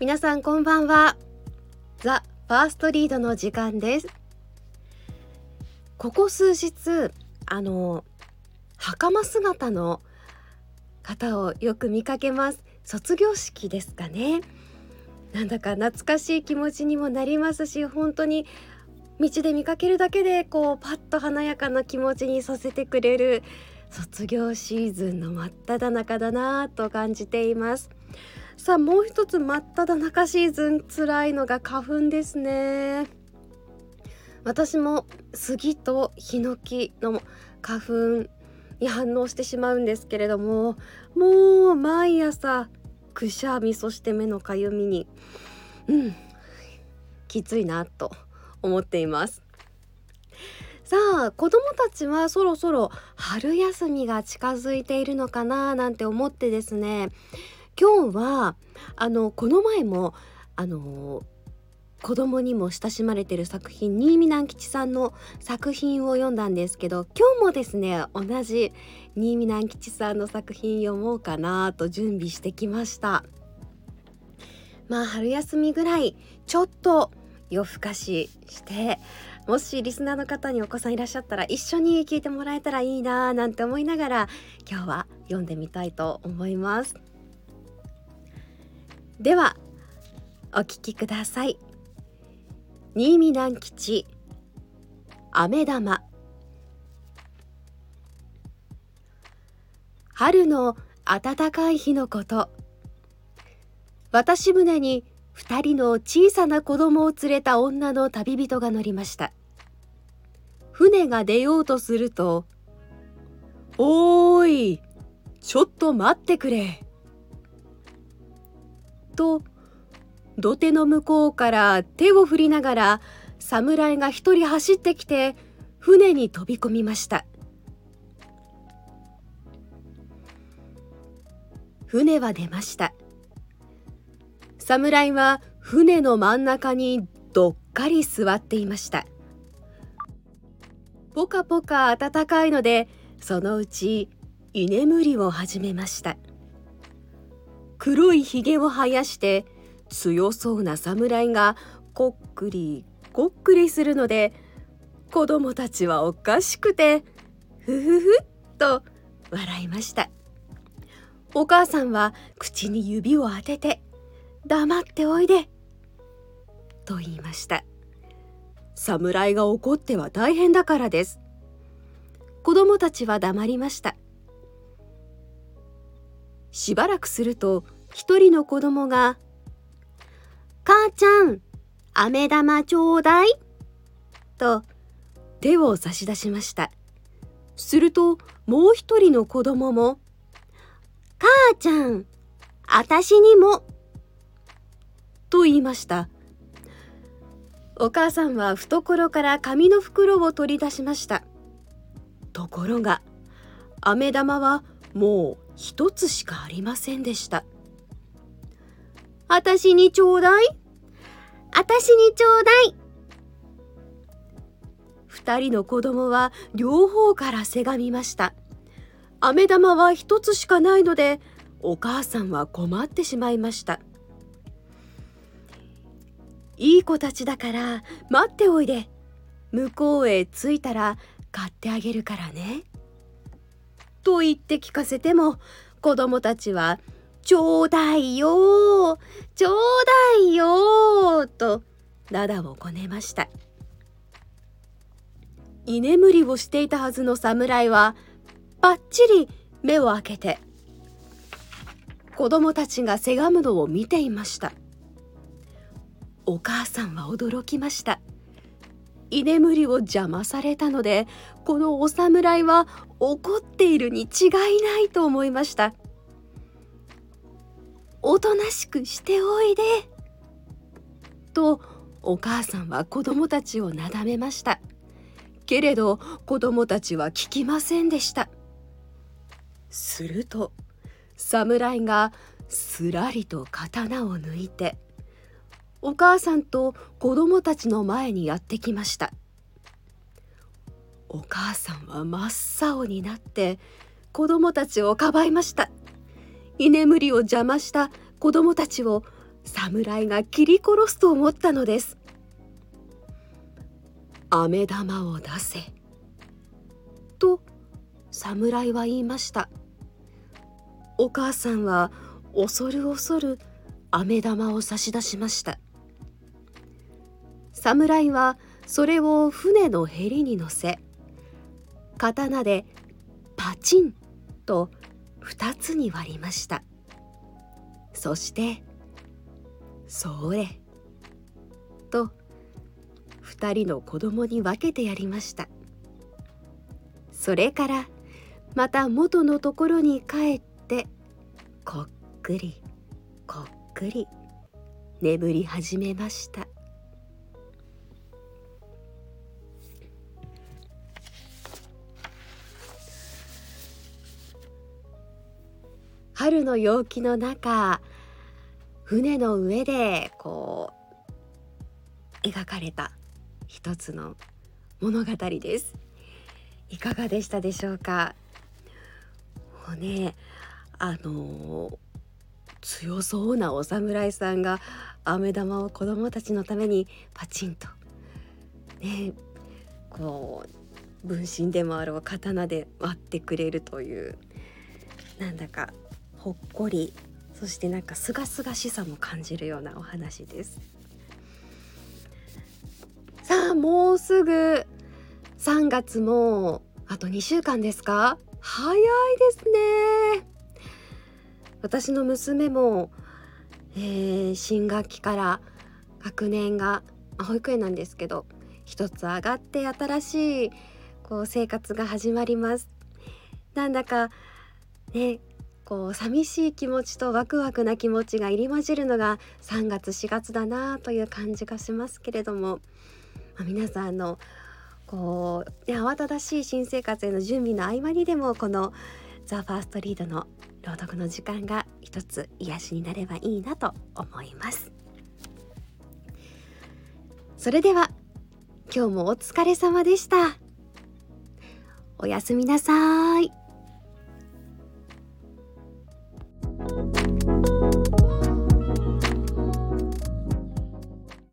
皆さんこんばんは。ザ・ファーストリードの時間です。ここ数日あの袴姿の方をよく見かけます。卒業式ですかね。なんだか懐かしい気持ちにもなりますし本当に道で見かけるだけでこうパッと華やかな気持ちにさせてくれる卒業シーズンの真っ只中だなと感じています。さあもう一つ真っ只中シーズン辛いのが花粉ですね。私も杉とヒノキの花粉に反応してしまうんですけれどももう毎朝くしゃみそして目のかゆみにうんきついなと思っています。さあ子どもたちはそろそろ春休みが近づいているのかななんて思ってですね今日はあのこの前もあの子供にも親しまれている作品新見南吉さんの作品を読んだんですけど今日もですね同じ新見南吉さんの作品読もうかなと準備してきました。まあ春休みぐらいちょっと夜更かししてもしリスナーの方にお子さんいらっしゃったら一緒に聞いてもらえたらいいなぁなんて思いながら今日は読んでみたいと思います。ではお聞きください。新見南吉飴玉。春の暖かい日のこと。渡し船に二人の小さな子供を連れた女の旅人が乗りました。船が出ようとすると「おーいちょっと待ってくれ」と土手の向こうから手を振りながら侍が一人走ってきて船に飛び込みました。船は出ました。侍は船の真ん中にどっかり座っていました。ポカポカ暖かいのでそのうち居眠りを始めました。黒いひげを生やして強そうな侍がこっくりこっくりするので子供たちはおかしくてふふふっと笑いました。お母さんは口に指を当てて黙っておいで」と言いました。侍が怒っては大変だからです。子供たちは黙りました。しばらくすると一人の子供が「母ちゃん飴玉ちょうだい」と手を差し出しました。するともう一人の子供も「母ちゃんあたしにも」と言いました。お母さんは懐から紙の袋を取り出しました。ところが飴玉はもう一つしかありませんでした。あたしにちょうだい。あたしにちょうだい。二人の子供は両方からせがみました。飴玉は一つしかないのでお母さんは困ってしまいました。いい子たちだから待っておいで。向こうへ着いたら買ってあげるからね。と言って聞かせても子供たちは「ちょうだいよ。ちょうだいよ。とだだをこねました。居眠りをしていたはずの侍はぱっちり目を開けて子供たちがせがむのを見ていました。お母さんは驚きました。居眠りを邪魔されたのでこのお侍は怒っているに違いないと思いました。おとなしくしておいで。とお母さんは子供たちをなだめました。けれど子供たちは聞きませんでした。すると侍がすらりと刀を抜いてお母さんと子供たちの前にやってきました。お母さんは真っ青になって子供たちをかばいました。居眠りを邪魔した子供たちを侍が切り殺すと思ったのです。飴玉を出せ。と侍は言いました。お母さんは恐る恐る飴玉を差し出しました。侍はそれを船のへりに乗せ刀でパチンと二つに割りました。そして「それ」と二人の子供に分けてやりました。それからまた元のところに帰ってこっくりこっくり眠り始めました。春の陽気の中船の上でこう描かれた一つの物語です。いかがでしたでしょうか？もうねあの強そうなお侍さんが飴玉を子供たちのためにパチンとねこう分身でもある刀で割ってくれるというなんだかほっこりそしてなんか清々しさも感じるようなお話です。さあもうすぐ3月もあと2週間ですか？早いですね。私の娘も、えー、新学期から学年が保育園なんですけど一つ上がって新しいこう生活が始まります。なんだかねこう寂しい気持ちとワクワクな気持ちが入り混じるのが3月4月だなという感じがしますけれども、まあ、皆さんのこう、慌ただしい新生活への準備の合間にでもこの「ザ・ファーストリードの朗読の時間が一つ癒しになればいいなと思います。それでは今日もお疲れ様でした。おやすみなさい。